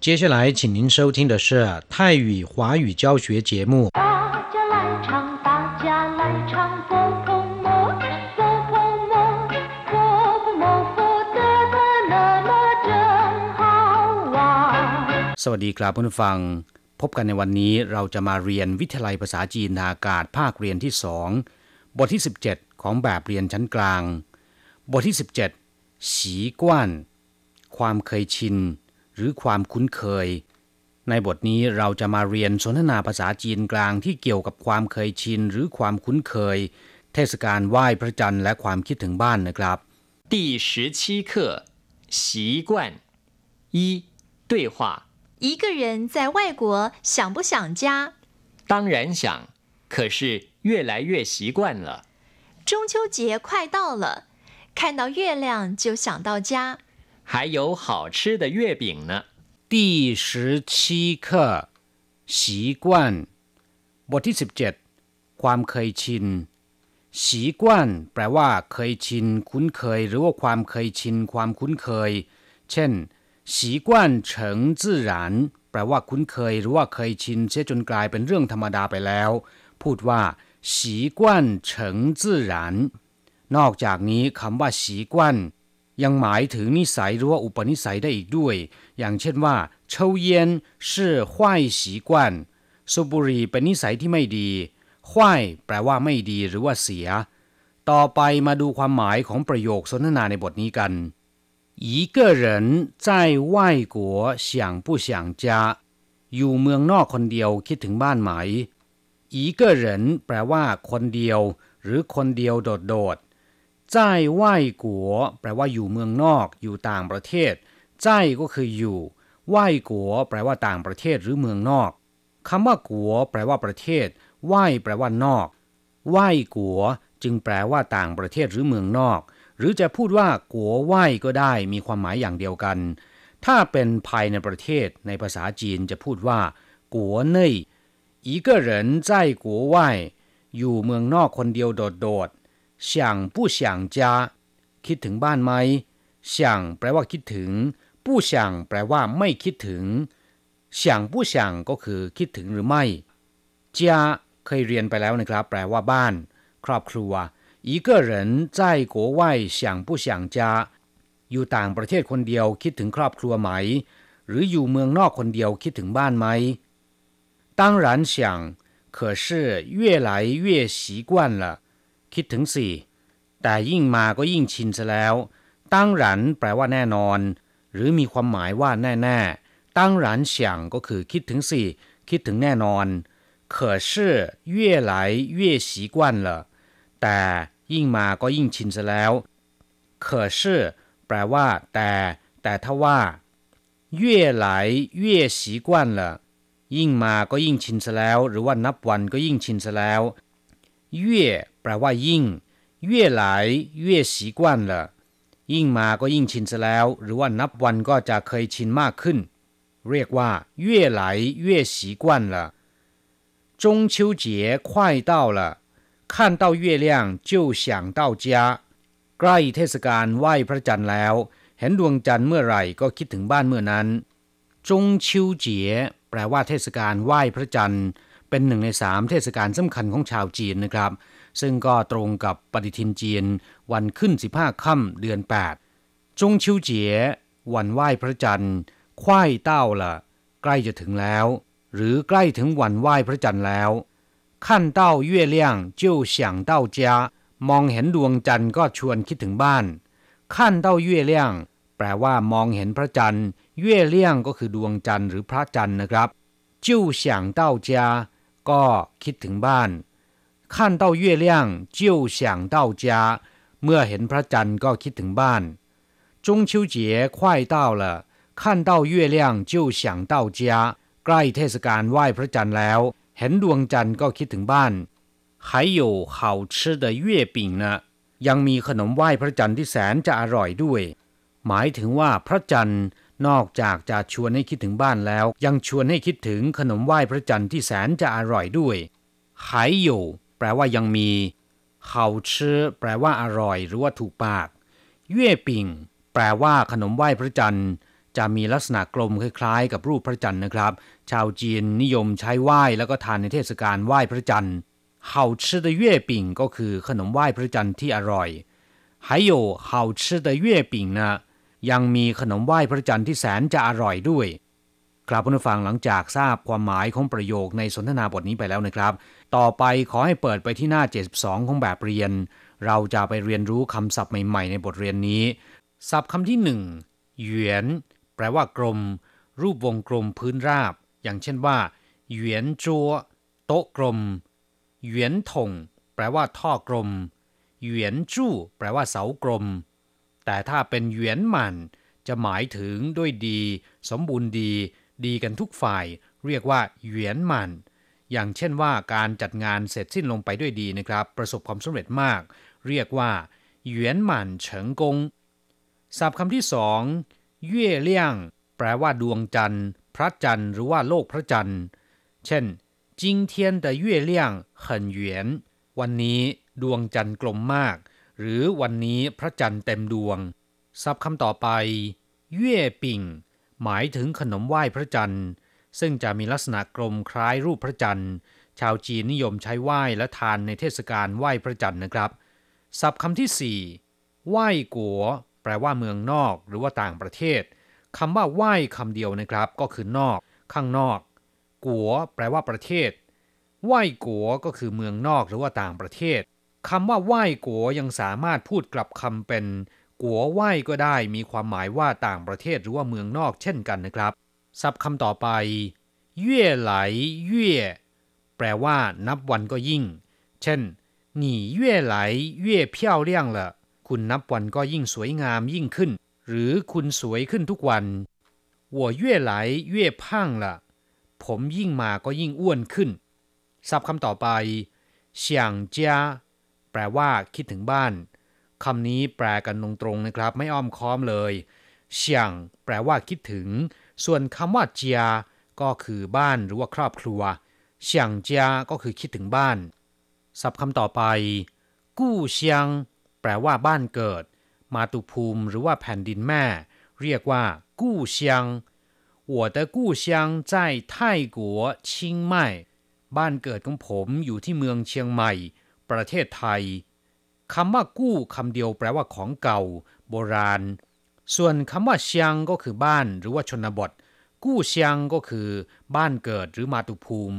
接下来，请您收听的是泰语华语教学节目。大家来唱，大家来唱，佛婆摩，佛婆摩，佛婆摩，佛得的那么真好玩。 สวัสดีครับผู้ฟัง พบกันในวันนี้เราจะมาเรียนวิทยาลัยภาษาจีนทางอากาศภาคเรียนที่สองบทที่ 17 ของแบบเรียนชั้นกลาง บทที่ 17สีกว้าน ความเคยชิน หรือความคุ้นเคย ในบทนี้เราจะมาเรียนสนทนาภาษาจีนกลางที่เกี่ยวกับความเคยชิน หรือความคุ้นเคย เทศกาลไหว้พระจันทร์และความคิดถึงบ้านนะครับ 第十七课习惯一对话，一个人在外国想不想家？当然想，可是越来越习惯了。中秋节快到了，看到月亮就想到家。 还有好吃的月饼呢。第十七课习惯บทที่ 17 ความเคยชินสีกว้านแปลว่า เคยชิน คุ้นเคย หรือว่าความเคยชิน ความคุ้นเคย เช่นสีกว้านเฉิงจื่อหรานแปลว่าคุ้นเคย หรือว่าเคยชินเสียจนกลายเป็นเรื่องธรรมดาไปแล้ว พูดว่าสีกว้านเฉิงจื่อหรานนอกจากนี้คำว่าสีกว้าน ยังหมายถึงนิสัยหรือว่าอุปนิสัยได้อีกด้วย อย่างเช่นว่า抽烟是坏习惯สูบบุหรี่เป็นนิสัยที่ไม่ดี坏แปลว่าไม่ดีหรือว่าเสีย ต่อไปมาดูความหมายของประโยคสนทนาในบทนี้กัน一个人在外国想不想家อยู่เมืองนอกคนเดียวคิดถึงบ้านไหม一个人แปลว่า คนเดียว หรือคนเดียวโดดๆ จ้ไหว้กัวแปลว่าอยู่เมืองนอก อยู่ต่างประเทศจ้ก็คืออยู่ไหว้กัวแปลว่าต่างประเทศหรือเมืองนอกคำว่ากัวแปลว่าประเทศไหว้แปลว่านอกไหว้กัวจึงแปลว่าต่างประเทศหรือเมืองนอก หรือจะพูดว่ากัวไหว้ก็ได้มีความหมายอย่างเดียวกัน ถ้าเป็นภายในประเทศในภาษาจีนจะพูดว่ากัวเน่ย一个人在国外อยู่เมืองนอกคนเดียวโดด 想不想家คิดถึงบ้านไหม想แปลว่าคิดถึง不想แปลว่าไม่คิดถึง想不想ก็คือคิดถึงหรือไม่家เคยเรียนไปแล้วนะครับ แปลว่าบ้าน ครอบครัว一个人在国外想不想家อยู่ต่างประเทศคนเดียวคิดถึงครอบครัวไหม หรืออยู่เมืองนอกคนเดียวคิดถึงบ้านไหม当然想可是越来越习惯了 คิดถึงสิ แต่ยิ่งมาก็ยิ่งชินซะแล้วตั้งหรันแปลว่าแน่นอน หรือมีความหมายว่าแน่ๆตั้งหรันเฉียงก็คือคิดถึงสิ คิดถึงแน่นอน可是越来越习惯了แต่ยิ่งมาก็ยิ่งชินซะแล้ว可是แปลว่า แต่ แต่ถ้าว่า越来越习惯了ยิ่งมาก็ยิ่งชินซะแล้ว หรือว่านับวันก็ยิ่งชินซะแล้ว越แ ปลว่ายิ่ง越来越习惯了ยิ่งมาก็ยิ่งชินซะแล้ว หรือว่านับวันก็จะเคยชินมากขึ้น เรียกว่า越来越习惯了中秋节快到了看到月亮就想到家ใกล้เทศกาลไหว้พระจันทร์แล้ว เห็นดวงจันทร์เมื่อไหร่ก็คิดถึงบ้านเมื่อนั้นจงชิวเจียแปลว่าเทศกาลไหว้พระจันทร์ เป็นหนึ่งในสามเทศกาลสำคัญของชาวจีนนะครับ ซึ่งก็ตรงกับปฏิทินจีนวันขึ้น 15 ค่ำเดือน 8 จงชิวเจีย วันไหว้พระจันทร์ควายเต้าละใกล้จะถึงแล้ว หรือใกล้ถึงวันไหว้พระจันทร์แล้วขั้นเต้าเย่เลี่ยงเจ้าเามองเห็นดวงจันทร์ก็ชวนคิดถึงบ้านขั้นเต้าเย่เลี่ยงแปลว่ามองเห็นพระจันทร์เย่เลี่ยงก็คือดวงจันทร์หรือพระจันทร์นะครับจิ้วเสีก็คิดถึงบ้าน 看到月亮就想到家เมื่อเห็นพระจันทร์ก็คิดถึงบ้าน中秋节快到了看到月亮就想到家ใกล้เทศกาลไหว้พระจันทร์แล้ว เห็นดวงจันทร์ก็คิดถึงบ้าน还有好吃的月饼呢ยังมีขนมไหว้พระจันทร์ที่แสนจะอร่อยด้วย หมายถึงว่าพระจันทร์นอกจากจะชวนให้คิดถึงบ้านแล้ว ยังชวนให้คิดถึงขนมไหว้พระจันทร์ที่แสนจะอร่อยด้วย还有 แปลว่ายังมี好吃แปลว่าอร่อยหรือว่าถูกปากเย่ปิ่งแปลว่าขนมไหว้พระจันทร์ จะมีลักษณะกลมคล้ายๆ กับรูปพระจันทร์นะครับ ชาวจีนนิยมใช้ไหว้แล้วก็ทานในเทศกาลไหว้พระจันทร์好吃的月饼ก็คือขนมไหว้พระจันทร์ที่อร่อย还有好吃的月饼นะยังมีขนมไหว้พระจันทร์ที่แสนจะอร่อยด้วย ครับผู้ฟังหลังจากทราบความหมายของประโยคในสนทนาบทนี้ไปแล้วนะครับ ต่อไปขอให้เปิดไปที่หน้า 72 ของแบบเรียน เราจะไปเรียนรู้คำศัพท์ใหม่ๆ ในบทเรียนนี้ ศัพท์คำที่หนึ่งเหยนแปลว่ากลม รูปวงกลมพื้นราบ อย่างเช่นว่าเหยนจัวโต๊ะกลมเหยนถงแปลว่าท่อกลมเหยนจู้แปลว่าเสากลม แต่ถ้าเป็นเหยนหมันจะหมายถึงด้วยดี สมบูรณ์ดี ดีกันทุกฝ่าย เรียกว่าเหวียนมัน อย่างเช่นว่าการจัดงานเสร็จสิ้นลงไปด้วยดีนะครับ ประสบความสำเร็จมาก เรียกว่าเหวียนมันเฉิงกงศัพท์คำที่สองเย่เลี่ยง แปลว่าดวงจันทร์ พระจันทร์หรือว่าโลกพระจันทร์ เช่นจิงเทียนแต่เย่เลี่ยงเหินเหวียนวันนี้ดวงจันทร์กลมมาก หรือวันนี้พระจันทร์เต็มดวงศัพท์คำต่อไปเย่ปิ่ง หมายถึงขนมไหว้พระจันทร์ ซึ่งจะมีลักษณะกลมคล้ายรูปพระจันทร์ ชาวจีนนิยมใช้ไหว้และทานในเทศกาลไหว้พระจันทร์นะครับ ศัพท์คำที่สี่ไหว้กัว แปลว่าเมืองนอกหรือว่าต่างประเทศคำว่าไหว้คำเดียวนะครับ ก็คือนอก ข้างนอก กัว แปลว่าประเทศ ไหว้กัวก็คือเมืองนอกหรือว่าต่างประเทศคำว่าไหว้กัวยังสามารถพูดกลับคำเป็น กัวไหวก็ได้มีความหมายว่าต่างประเทศหรือว่าเมืองนอกเช่นกันนะครับศัพท์คำต่อไปเย่ไหลเย่แปลว่า นับวันก็ยิ่ง เช่นหนี่เย่ไหลเยื้ยวเ了คุณนับวันก็ยิ่งสวยงามยิ่งขึ้น หรือคุณสวยขึ้นทุกวัน我越来越胖了ผมยิ่งมาก็ยิ่งอ้วนขึ้นศัพท์คำต่อไป想家แปลว่า คิดถึงบ้าน คำนี้แปลกันตรงๆนะครับ ไม่อ้อมค้อมเลยเฉียงแปลว่าคิดถึง ส่วนคำว่าเจียก็คือบ้านหรือว่าครอบครัวเฉียงเจียก็คือคิดถึงบ้าน ศัพท์คำต่อไป กู้เชียง แปลว่าบ้านเกิด มาตุภูมิหรือว่าแผ่นดินแม่ เรียกว่า กู้เชียง我的故乡在泰国清迈บ้านเกิดของผมอยู่ที่เมืองเชียงใหม่ ประเทศไทย คำว่ากู้คำเดียวแปลว่าของเก่า โบราณ ส่วนคำว่าเชียงก็คือบ้านหรือว่าชนบท กู้เชียงก็คือบ้านเกิดหรือมาตุภูมิ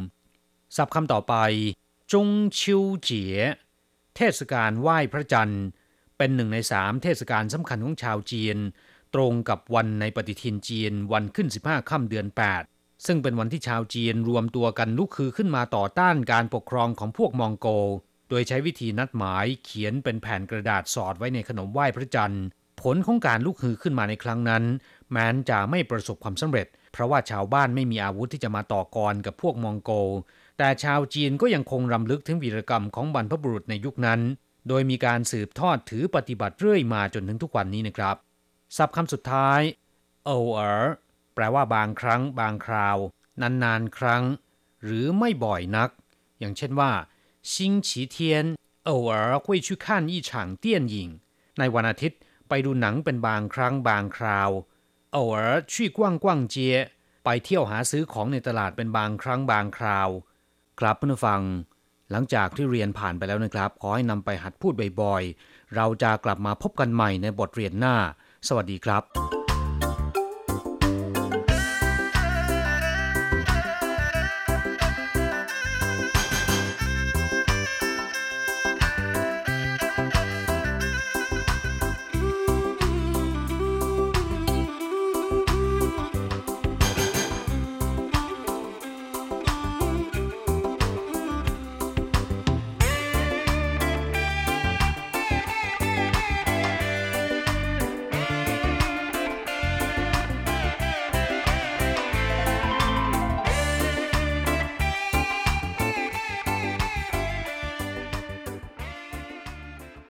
ศัพท์คำต่อไป จงชิวเจี๋ยเทศกาลไหว้พระจันทร์ เป็นหนึ่งในสามเทศกาลสำคัญของชาวจีน ตรงกับวันในปฏิทินจีนวันขึ้น 15ค่ำเดือน 8 ซึ่งเป็นวันที่ชาวจีนรวมตัวกันลุกคือขึ้นมาต่อต้านการปกครองของพวกมองโก โดยใช้วิธีนัดหมายเขียนเป็นแผ่นกระดาษสอดไว้ในขนมไหว้พระจันทร์ผลของการลุกฮือขึ้นมาในครั้งนั้น แม้นจะไม่ประสบความสำเร็จ เพราะว่าชาวบ้านไม่มีอาวุธที่จะมาต่อกรกับพวกมองโกแต่ชาวจีนก็ยังคงรำลึกถึงวีรกรรมของบรรพบุรุษในยุคนั้น โดยมีการสืบทอดถือปฏิบัติเรื่อยมาจนถึงทุกวันนี้นะครับศัพท์คำสุดท้ายเอเออแปลว่าบางครั้ง บางคราว นานๆครั้ง หรือไม่บ่อยนัก อย่างเช่นว่า 星期天偶尔会去看一场电影ในวันอาทิตย์ไปดูหนังเป็นบางครั้งบางคราว偶尔去逛逛街ไปเที่ยวหาซื้อของในตลาดเป็นบางครั้งบางคราว ครับเพื่อนฟัง หลังจากที่เรียนผ่านไปแล้วนะครับ ขอให้นำไปหัดพูดบ่อยๆ เราจะกลับมาพบกันใหม่ในบทเรียนหน้า สวัสดีครับ